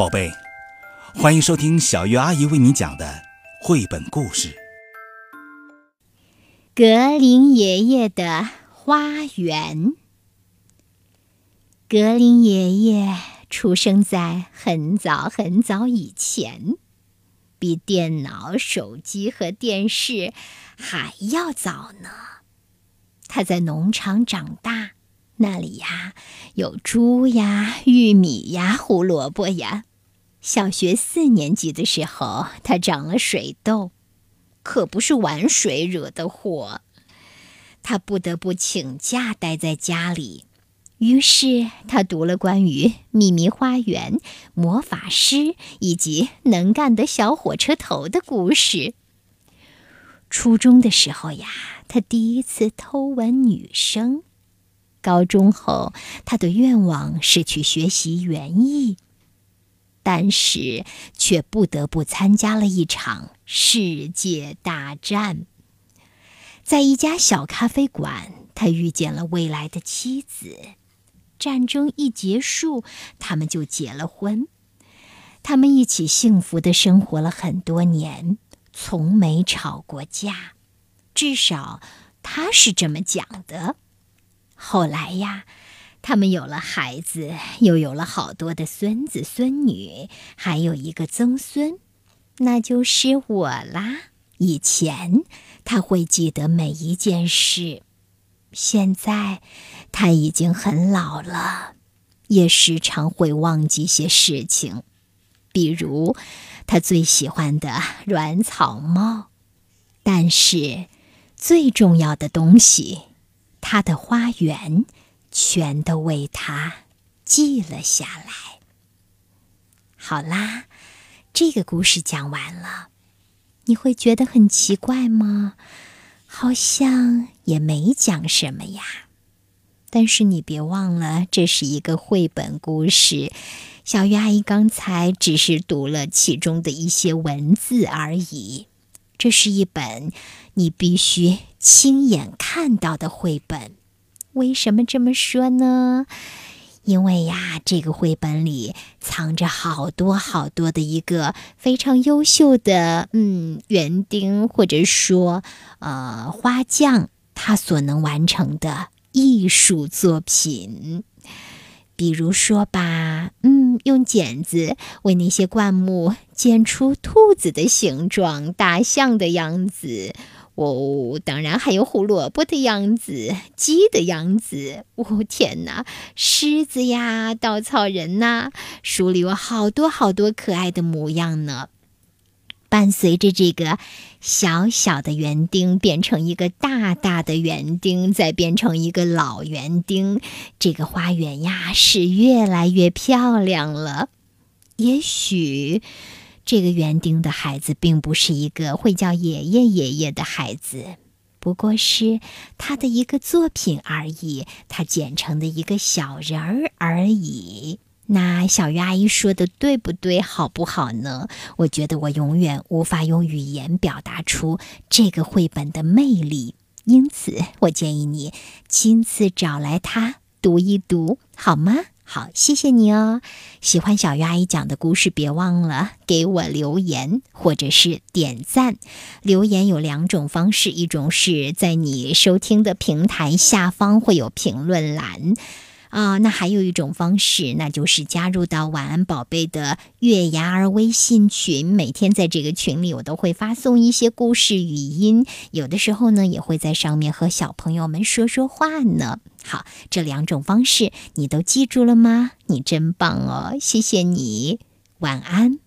宝贝，欢迎收听小月阿姨为你讲的绘本故事《格林爷爷的花园》。格林爷爷出生在很早很早以前，比电脑、手机和电视还要早呢。他在农场长大。那里呀，有猪呀、玉米呀、胡萝卜呀。小学四年级的时候，他长了水痘，可不是玩水惹的祸。他不得不请假待在家里。于是，他读了关于秘密花园、魔法师以及能干的小火车头的故事。初中的时候呀，他第一次偷吻女生。高中后，他的愿望是去学习园艺，但是却不得不参加了一场世界大战。在一家小咖啡馆，他遇见了未来的妻子。战争一结束，他们就结了婚。他们一起幸福的生活了很多年，从没吵过架，至少他是这么讲的。后来呀，他们有了孩子，又有了好多的孙子孙女，还有一个曾孙，那就是我啦。以前他会记得每一件事，现在他已经很老了，也时常会忘记些事情，比如他最喜欢的软草帽。但是最重要的东西。他的花园全都为他记了下来。好啦，这个故事讲完了，你会觉得很奇怪吗？好像也没讲什么呀。但是你别忘了，这是一个绘本故事。小鱼阿姨刚才只是读了其中的一些文字而已。这是一本你必须亲眼看到的绘本。为什么这么说呢？因为呀，这个绘本里藏着好多好多的一个非常优秀的嗯园丁或者说呃花匠他所能完成的艺术作品。比如说吧，嗯，用剪子为那些灌木剪出兔子的形状、大象的样子，哦，当然还有胡萝卜的样子、鸡的样子。哦，天哪，狮子呀，稻草人呐，书里有好多好多可爱的模样呢。伴随着这个小小的园丁变成一个大大的园丁，再变成一个老园丁，这个花园呀是越来越漂亮了。也许这个园丁的孩子并不是一个会叫爷爷爷爷的孩子，不过是他的一个作品而已，他剪成的一个小人儿而已。那小鱼阿姨说的对不对？好不好呢？我觉得我永远无法用语言表达出这个绘本的魅力，因此我建议你亲自找来它读一读，好吗？好，谢谢你哦。喜欢小鱼阿姨讲的故事，别忘了给我留言或者是点赞。留言有两种方式，一种是在你收听的平台下方会有评论栏。啊，那还有一种方式，那就是加入到晚安宝贝的月牙儿微信群。每天在这个群里，我都会发送一些故事语音，有的时候呢，也会在上面和小朋友们说说话呢。好，这两种方式你都记住了吗？你真棒哦，谢谢你，晚安。